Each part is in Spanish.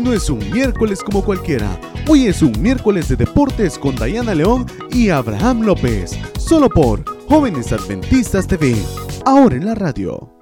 Hoy no es un miércoles como cualquiera. Hoy es un miércoles de deportes con Dayana León y Abraham López. Solo por Jóvenes Adventistas TV. Ahora en la radio.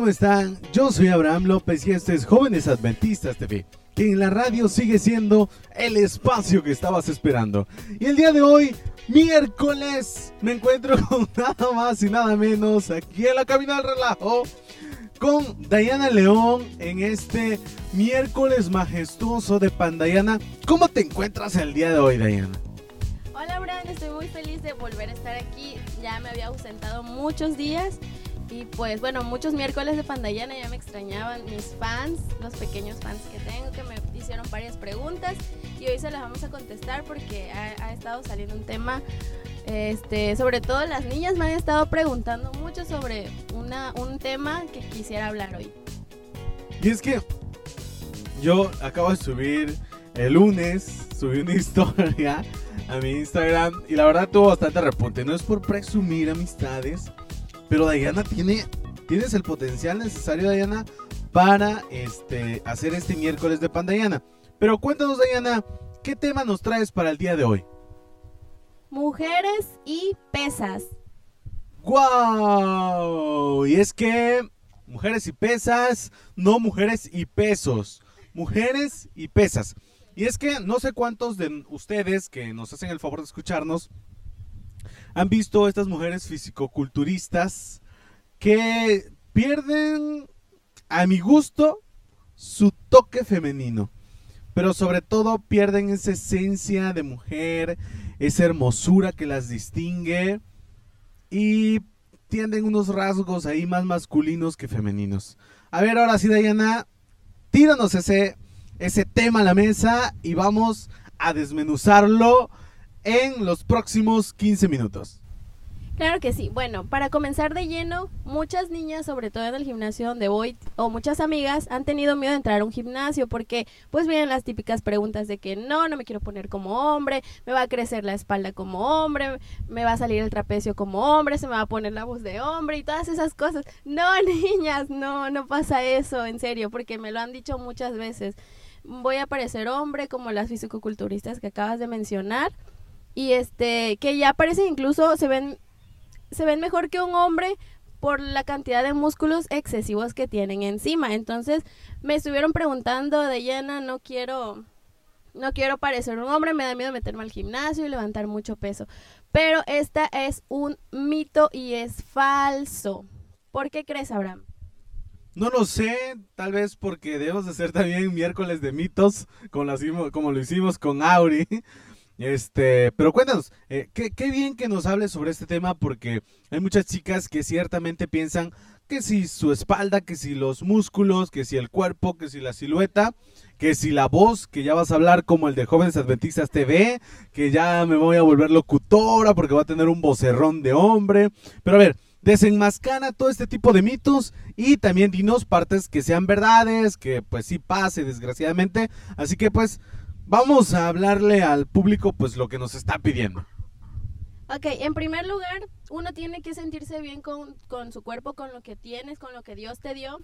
¿Cómo están? Yo soy Abraham López y este es Jóvenes Adventistas TV, que en la radio sigue siendo el espacio que estabas esperando. Y el día de hoy, miércoles, me encuentro con nada más y nada menos aquí en la cabina del relajo con Dayana León en este miércoles majestuoso de Pandayana. ¿Cómo te encuentras el día de hoy, Dayana? Hola, Abraham, estoy muy feliz de volver a estar aquí. Ya me había ausentado muchos días y pues bueno, muchos miércoles de Pandayana ya me extrañaban mis fans, los pequeños fans que tengo, que me hicieron varias preguntas y hoy se las vamos a contestar porque ha, estado saliendo un tema, este, sobre todo las niñas me han estado preguntando mucho sobre una, un tema que quisiera hablar hoy. Y es que yo acabo de subir el lunes, subí una historia a mi Instagram y la verdad tuvo bastante repunte. No es por presumir amistades, pero Dayana tiene, tienes el potencial necesario, Dayana, para este, hacer este miércoles de Pandayana. Pero cuéntanos, Dayana, ¿qué tema nos traes para el día de hoy? Mujeres y pesas. ¡Guau! Y es que mujeres y pesas, no mujeres y pesos. Mujeres y pesas. Y es que no sé cuántos de ustedes que nos hacen el favor de escucharnos han visto estas mujeres fisicoculturistas que pierden, a mi gusto, su toque femenino. Pero sobre todo pierden esa esencia de mujer, esa hermosura que las distingue y tienden unos rasgos ahí más masculinos que femeninos. A ver, ahora sí, Dayana, tíranos ese, ese tema a la mesa y vamos a desmenuzarlo en los próximos 15 minutos. Claro que sí. Bueno, para comenzar de lleno, muchas niñas, sobre todo en el gimnasio donde voy, o muchas amigas, han tenido miedo de entrar a un gimnasio porque pues vienen las típicas preguntas de que no, no me quiero poner como hombre, me va a crecer la espalda como hombre, me va a salir el trapecio como hombre, se me va a poner la voz de hombre y todas esas cosas. No, niñas, no, no pasa eso, en serio, porque me lo han dicho muchas veces. Voy a parecer hombre como las fisicoculturistas que acabas de mencionar y este que ya parecen incluso se ven se ven mejor que un hombre por la cantidad de músculos excesivos que tienen encima. Entonces me estuvieron preguntando de llena, no quiero, no quiero parecer un hombre, me da miedo meterme al gimnasio y levantar mucho peso. Pero esta es un mito y es falso. ¿Por qué crees, Abraham? No lo sé, tal vez porque debemos de ser también miércoles de mitos, como lo hicimos, como lo hicimos con Auri. Este, pero cuéntanos, eh, qué, bien que nos hables sobre este tema porque hay muchas chicas que ciertamente piensan que si su espalda, que si los músculos, que si el cuerpo, que si la silueta, que si la voz, que ya vas a hablar como el de Jóvenes Adventistas TV, que ya me voy a volver locutora porque va a tener un vocerrón de hombre. Pero a ver, desenmascana todo este tipo de mitos y también dinos partes que sean verdades, que pues sí pase desgraciadamente. Así que pues vamos a hablarle al público pues lo que nos está pidiendo. Ok, en primer lugar, uno tiene que sentirse bien con, con, su cuerpo, con lo que tienes, con lo que Dios te dio.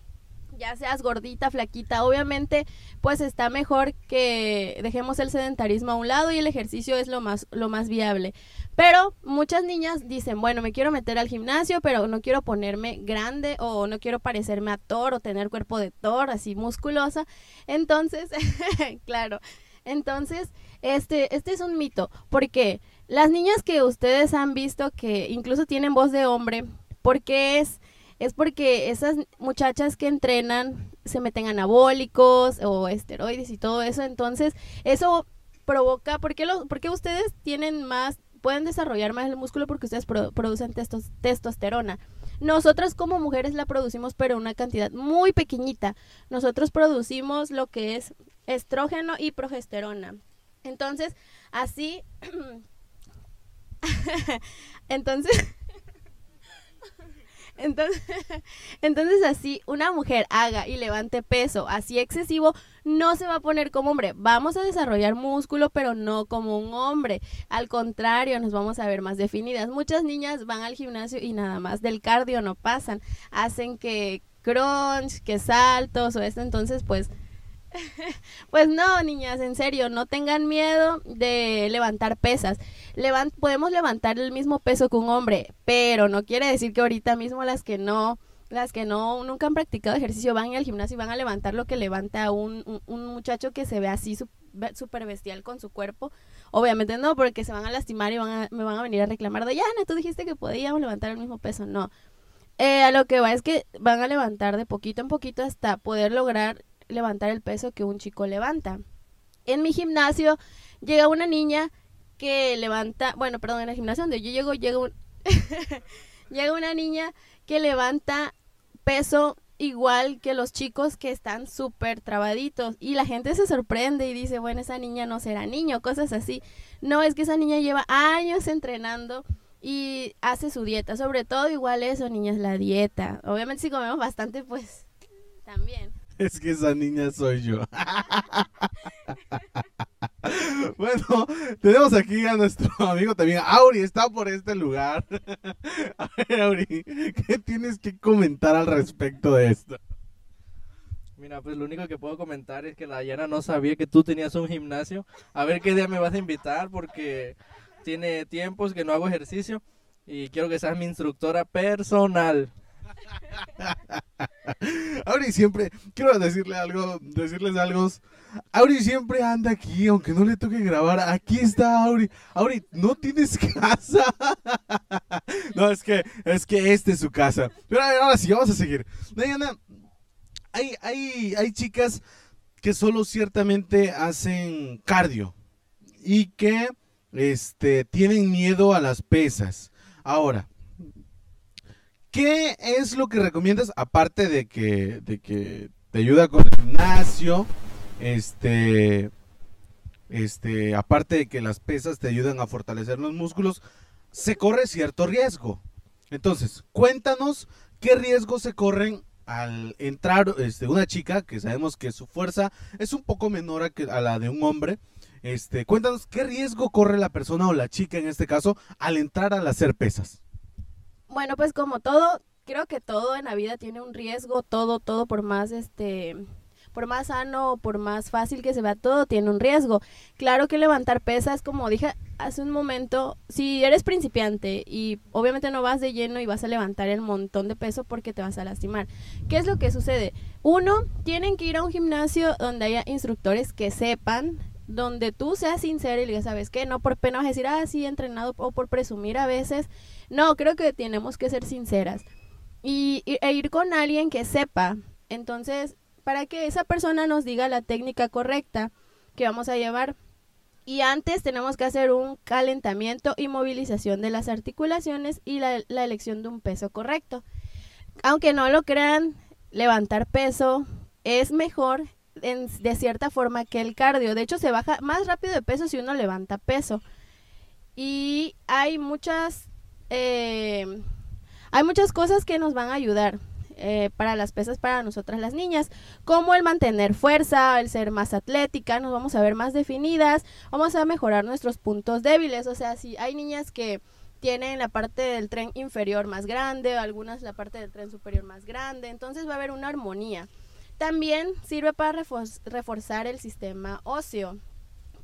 Ya seas gordita, flaquita, obviamente, pues está mejor que dejemos el sedentarismo a un lado y el ejercicio es lo más, lo más viable. Pero muchas niñas dicen, bueno, me quiero meter al gimnasio, pero no quiero ponerme grande o no quiero parecerme a Thor o tener cuerpo de Thor, así musculosa. Entonces, claro, entonces, este, este es un mito, porque las niñas que ustedes han visto que incluso tienen voz de hombre, ¿por qué es? Es porque esas muchachas que entrenan se meten anabólicos o esteroides y todo eso, entonces eso provoca, ¿por qué, lo, ustedes tienen más, pueden desarrollar más el músculo? Porque ustedes pro, producen testos, testosterona. Nosotras como mujeres la producimos, pero una cantidad muy pequeñita. Nosotros producimos lo que es estrógeno y progesterona. Entonces, así, entonces, entonces, entonces así una mujer haga y levante peso así excesivo, no se va a poner como hombre. Vamos a desarrollar músculo, pero no como un hombre. Al contrario, nos vamos a ver más definidas. Muchas niñas van al gimnasio y nada más del cardio no pasan. Hacen que crunch, que saltos o esto, entonces pues pues no, niñas, en serio, no tengan miedo de levantar pesas. podemos levantar el mismo peso que un hombre, pero no quiere decir que ahorita mismo las que no, las que no nunca han practicado ejercicio van al gimnasio y van a levantar lo que levanta un, un, muchacho que se ve así súper bestial con su cuerpo. Obviamente no, porque se van a lastimar y van me van a venir a reclamar de, Yana, tú dijiste que podíamos levantar el mismo peso. No. Eh, a lo que va es que van a levantar de poquito en poquito hasta poder lograr levantar el peso que un chico levanta. En mi gimnasio llega una niña que levanta, bueno, perdón, en el gimnasio donde yo llego, llega, un llega una niña que levanta peso igual que los chicos que están súper trabaditos y la gente se sorprende y dice, bueno, esa niña no será niño, cosas así. No, es que esa niña lleva años entrenando y hace su dieta, sobre todo igual eso, niñas, la dieta. Obviamente si comemos bastante, pues también. Es que esa niña soy yo. bueno, tenemos aquí a nuestro amigo también. Auri está por este lugar. A ver, Auri, ¿qué tienes que comentar al respecto de esto? Mira, pues lo único que puedo comentar es que la Yana no sabía que tú tenías un gimnasio. A ver qué día me vas a invitar porque tiene tiempos que no hago ejercicio y quiero que seas mi instructora personal. Auri siempre, quiero decirle algo, decirles algo. Auri siempre anda aquí, aunque no le toque grabar. Aquí está Auri. Auri, no tienes casa. no, es que, es que este es su casa. Pero a ver, ahora sí, vamos a seguir. Diana, hay, hay, hay chicas que solo ciertamente hacen cardio y que este, tienen miedo a las pesas. Ahora, ¿Qué es lo que recomiendas aparte de que, te ayuda con el gimnasio? Este, este, aparte de que las pesas te ayudan a fortalecer los músculos, se corre cierto riesgo. Entonces, cuéntanos qué riesgos se corren al entrar este, una chica, que sabemos que su fuerza es un poco menor a, que, a la de un hombre. Este, cuéntanos qué riesgo corre la persona o la chica en este caso al entrar al hacer pesas. Bueno, pues como todo, creo que todo en la vida tiene un riesgo, todo, todo por más este por más sano por más fácil que se vea todo tiene un riesgo. Claro que levantar pesas, como dije hace un momento, si eres principiante y obviamente no vas de lleno y vas a levantar el montón de peso porque te vas a lastimar. ¿Qué es lo que sucede? Uno, tienen que ir a un gimnasio donde haya instructores que sepan donde tú seas sincero y digas, ¿sabes qué? No por pena vas a decir, ah, entrenado o por presumir a veces. No, creo que tenemos que ser sinceras y, e ir con alguien que sepa. Entonces, para que esa persona nos diga la técnica correcta que vamos a llevar. Y antes tenemos que hacer un calentamiento y movilización de las articulaciones y la elección de un peso correcto. Aunque no lo crean, levantar peso es mejor de cierta forma que el cardio. De hecho, se baja más rápido de peso si uno levanta peso. Y hay muchas, eh, hay muchas cosas que nos van a ayudar. Eh, para las pesas para nosotras las niñas, como el mantener fuerza, el ser más atlética, nos vamos a ver más definidas, vamos a mejorar nuestros puntos débiles, o sea, si hay niñas que tienen la parte del tren inferior más grande, algunas la parte del tren superior más grande, entonces va a haber una armonía. También sirve para reforzar el sistema óseo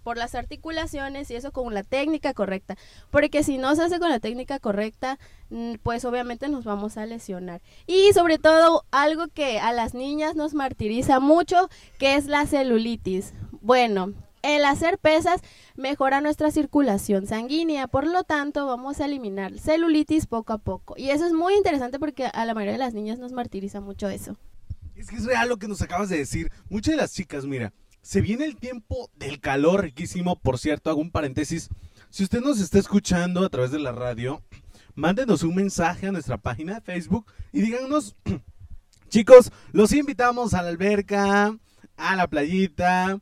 por las articulaciones y eso con la técnica correcta, porque si no se hace con la técnica correcta, mm, pues obviamente nos vamos a lesionar. Y sobre todo algo que a las niñas nos martiriza mucho, que es la celulitis. Bueno, el hacer pesas mejora nuestra circulación sanguínea, por lo tanto vamos a eliminar celulitis poco a poco. Y eso es muy interesante porque a la mayoría de las niñas nos martiriza mucho eso. Es que es real lo que nos acabas de decir. Muchas de las chicas, mira, se viene el tiempo del calor riquísimo. Por cierto, hago un paréntesis. Si usted nos está escuchando a través de la radio, mándenos un mensaje a nuestra página de Facebook y díganos, chicos, los invitamos a la alberca, a la playita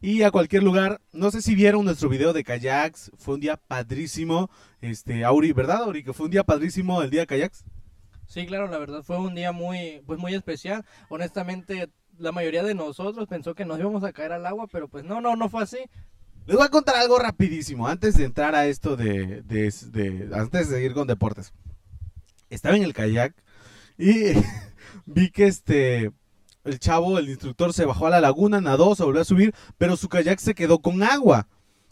y a cualquier lugar. No sé si vieron nuestro video de kayaks. Fue un día padrísimo. Este, Auri, ¿verdad, Auri? Que fue un día padrísimo el día de kayaks. Sí, claro, la verdad fue un día muy, pues muy especial. Honestamente, la mayoría de nosotros pensó que nos íbamos a caer al agua, pero pues no, no, no fue así. Les voy a contar algo rapidísimo antes de entrar a esto de, de, de- antes de seguir con deportes. Estaba en el kayak y vi que este el chavo, el instructor se bajó a la laguna, nadó, se volvió a subir, pero su kayak se quedó con agua.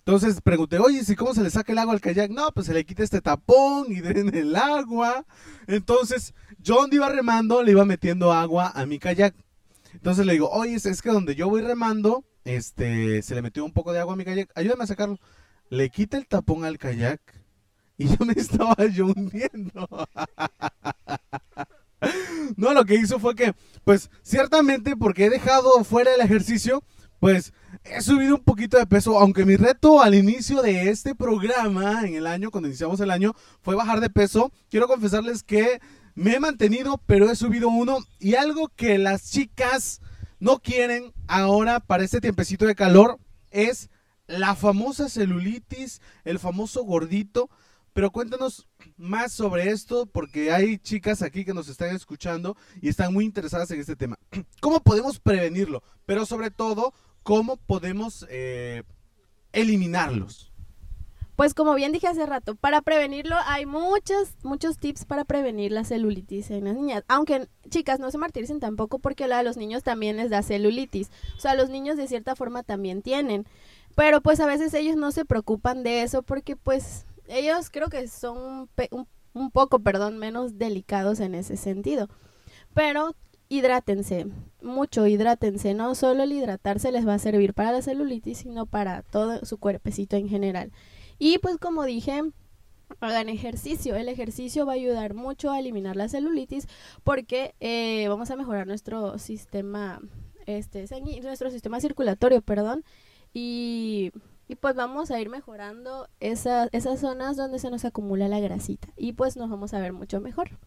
Entonces pregunté, oye, ¿si cómo se le saca el agua al kayak? No, pues se le quita este tapón y den el agua. Entonces, yo donde iba remando, le iba metiendo agua a mi kayak. Entonces le digo, oye, es que donde yo voy remando, este, se le metió un poco de agua a mi kayak, ayúdame a sacarlo. Le quita el tapón al kayak y yo me estaba yo hundiendo. No, lo que hizo fue que, pues, ciertamente porque he dejado fuera el ejercicio, pues, he subido un poquito de peso, aunque mi reto al inicio de este programa, en el año, cuando iniciamos el año, fue bajar de peso. Quiero confesarles que me he mantenido, pero he subido uno. Y algo que las chicas no quieren ahora para este tiempecito de calor es la famosa celulitis, el famoso gordito. Pero cuéntanos más sobre esto porque hay chicas aquí que nos están escuchando y están muy interesadas en este tema. ¿Cómo podemos prevenirlo? Pero sobre todo, ¿cómo podemos eh, eliminarlos? Pues como bien dije hace rato, para prevenirlo hay muchos, muchos tips para prevenir la celulitis en las niñas. Aunque, chicas, no se martiricen tampoco porque a los niños también les da celulitis. O sea, los niños de cierta forma también tienen. Pero pues a veces ellos no se preocupan de eso porque pues ellos creo que son un, poco, perdón, menos delicados en ese sentido. Pero hidrátense, mucho hidrátense. No solo el hidratarse les va a servir para la celulitis, sino para todo su cuerpecito en general. Y pues como dije, hagan ejercicio. El ejercicio va a ayudar mucho a eliminar la celulitis porque eh, vamos a mejorar nuestro sistema, este, nuestro sistema circulatorio, perdón. Y, y pues vamos a ir mejorando esa- esas zonas donde se nos acumula la grasita. Y pues nos vamos a ver mucho mejor.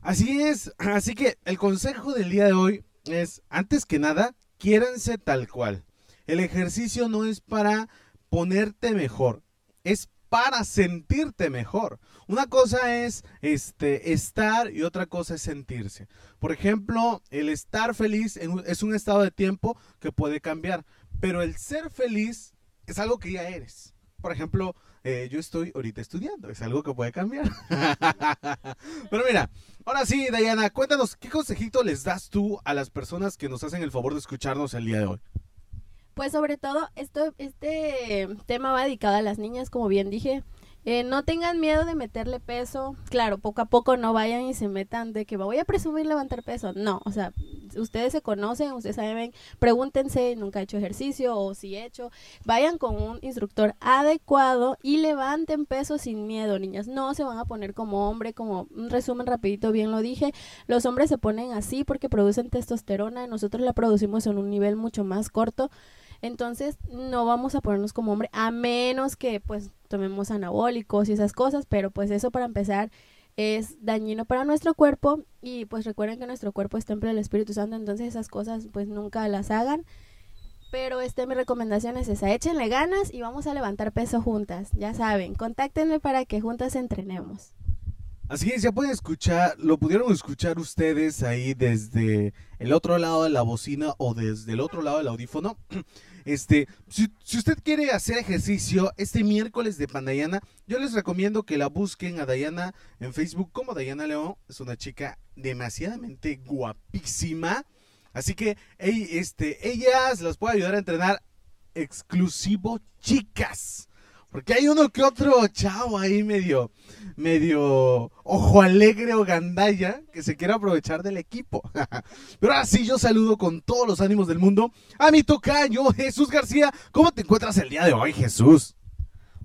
Así es, así que el consejo del día de hoy es, antes que nada, quiéranse tal cual. El ejercicio no es para ponerte mejor, es para sentirte mejor. Una cosa es este estar y otra cosa es sentirse. Por ejemplo, el estar feliz es un estado de tiempo que puede cambiar, pero el ser feliz es algo que ya eres. Por ejemplo, eh, yo estoy ahorita estudiando, es algo que puede cambiar. Pero mira, ahora sí, Dayana, cuéntanos, ¿qué consejito les das tú a las personas que nos hacen el favor de escucharnos el día de hoy? Pues sobre todo, esto, este tema va dedicado a las niñas, como bien dije. Eh, no tengan miedo de meterle peso. Claro, poco a poco no vayan y se metan de que voy a presumir levantar peso. No, o sea, ustedes se conocen, ustedes saben, pregúntense, nunca he hecho ejercicio o si he hecho. Vayan con un instructor adecuado y levanten peso sin miedo, niñas. No se van a poner como hombre, como un resumen rapidito, bien lo dije. Los hombres se ponen así porque producen testosterona nosotros la producimos en un nivel mucho más corto. Entonces no vamos a ponernos como hombre a menos que pues tomemos anabólicos y esas cosas, pero pues eso para empezar es dañino para nuestro cuerpo y pues recuerden que nuestro cuerpo es templo del Espíritu Santo, entonces esas cosas pues nunca las hagan. Pero este mi recomendación es esa, échenle ganas y vamos a levantar peso juntas, ya saben, contáctenme para que juntas entrenemos. Así es, ya pueden escuchar, lo pudieron escuchar ustedes ahí desde el otro lado de la bocina o desde el otro lado del audífono. Este, si, usted quiere hacer ejercicio este miércoles de Pandayana, yo les recomiendo que la busquen a Dayana en Facebook como Dayana León. Es una chica demasiadamente guapísima. Así que ey, este, ellas las puede ayudar a entrenar exclusivo chicas. Porque hay uno que otro chavo ahí medio, medio ojo alegre o gandalla que se quiere aprovechar del equipo. Pero ahora sí, yo saludo con todos los ánimos del mundo a mi tocayo Jesús García. ¿Cómo te encuentras el día de hoy, Jesús?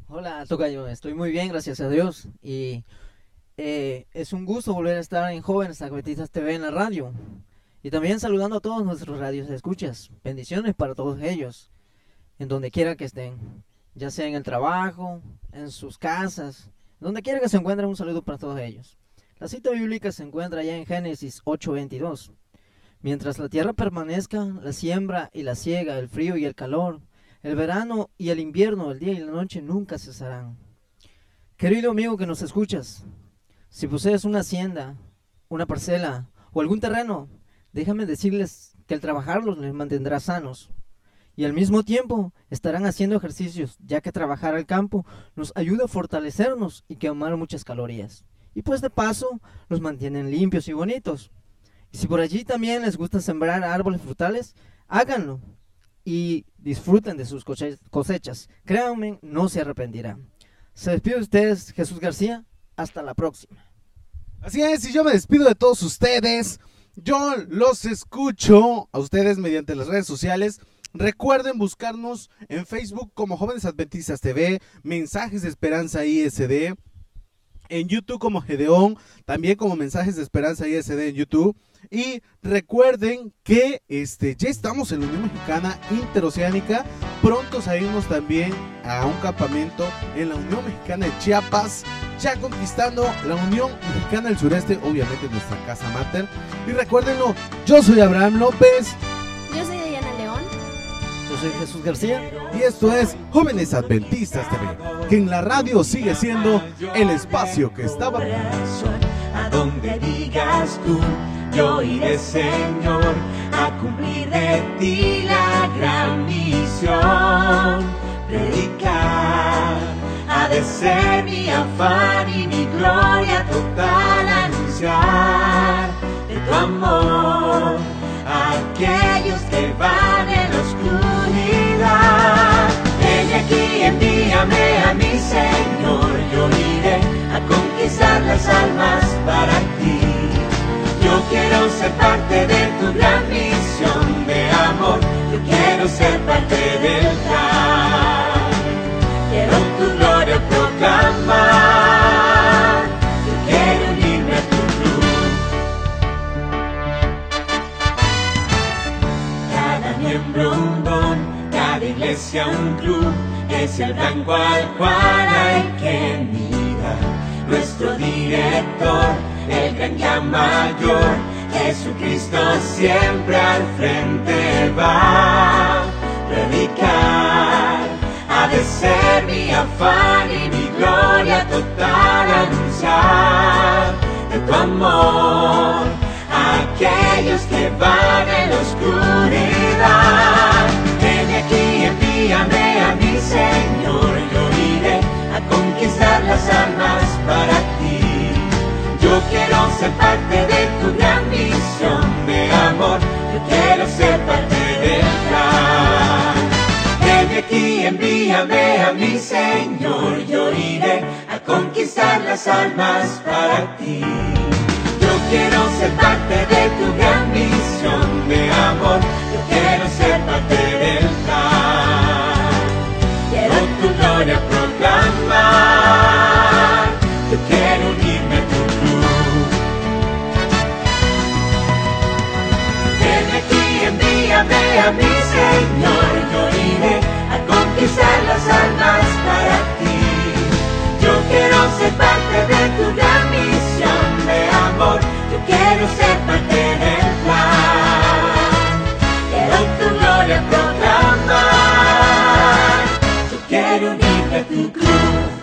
Hola, Tocayo, estoy muy bien, gracias a Dios. Y eh, es un gusto volver a estar en Jóvenes Agüetistas TV en la radio. Y también saludando a todos nuestros radios escuchas. Bendiciones para todos ellos, en donde quiera que estén, ya sea en el trabajo, en sus casas, donde quiera que se encuentren, un saludo para todos ellos. La cita bíblica se encuentra ya en Génesis 8:22. Mientras la tierra permanezca, la siembra y la siega, el frío y el calor, el verano y el invierno, el día y la noche nunca cesarán. Querido amigo que nos escuchas, si posees una hacienda, una parcela o algún terreno, déjame decirles que el trabajarlos les mantendrá sanos. Y al mismo tiempo estarán haciendo ejercicios, ya que trabajar al campo nos ayuda a fortalecernos y quemar muchas calorías. Y pues de paso los mantienen limpios y bonitos. Y si por allí también les gusta sembrar árboles frutales, háganlo y disfruten de sus cosechas. Créanme, no se arrepentirán. Se despide de ustedes, Jesús García. Hasta la próxima. Así es, y yo me despido de todos ustedes. Yo los escucho a ustedes mediante las redes sociales. Recuerden buscarnos en Facebook como Jóvenes Adventistas TV, Mensajes de Esperanza ISD, en YouTube como Gedeón, también como Mensajes de Esperanza ISD en YouTube. Y recuerden que este, ya estamos en la Unión Mexicana Interoceánica, prontos a irnos también a un campamento en la Unión Mexicana de Chiapas, ya conquistando la Unión Mexicana del Sureste, obviamente nuestra casa mater. Y recuérdenlo, yo soy Abraham López soy Jesús García. y esto es Jóvenes Adventistas TV, que en la radio sigue siendo el espacio que estaba... a donde digas tú, yo iré, Señor, a cumplir de ti la gran misión. Predicar ha de ser mi afán y mi gloria total anunciar de tu amor a aquellos que van Aquí, envíame a mi Señor, yo iré a conquistar las almas para ti. Yo quiero ser parte de tu gran misión de amor, yo quiero ser parte del plan. Quiero tu gloria proclamar, yo quiero unirme a tu cruz. Cada miembro un don, cada iglesia un club, es el blanco al cual hay que mirar. Nuestro director, el gran ya mayor, Jesucristo siempre al frente va. Predicar ha de ser mi afán y mi gloria total anunciar de tu amor a aquellos que van en la parte de tu gran misión de amor. Yo quiero ser parte del plan. Desde aquí envíame a mi Señor, yo iré a conquistar las almas para ti. Yo quiero ser parte de tu gran misión de amor. Yo quiero ser parte del plan. Quiero tu gloria proclamar. mi Señor, yo iré a conquistar las almas para ti. Yo quiero ser parte de tu gran misión de amor, yo quiero ser parte del plan. Quiero tu gloria proclamar, yo quiero unirme a tu cruz.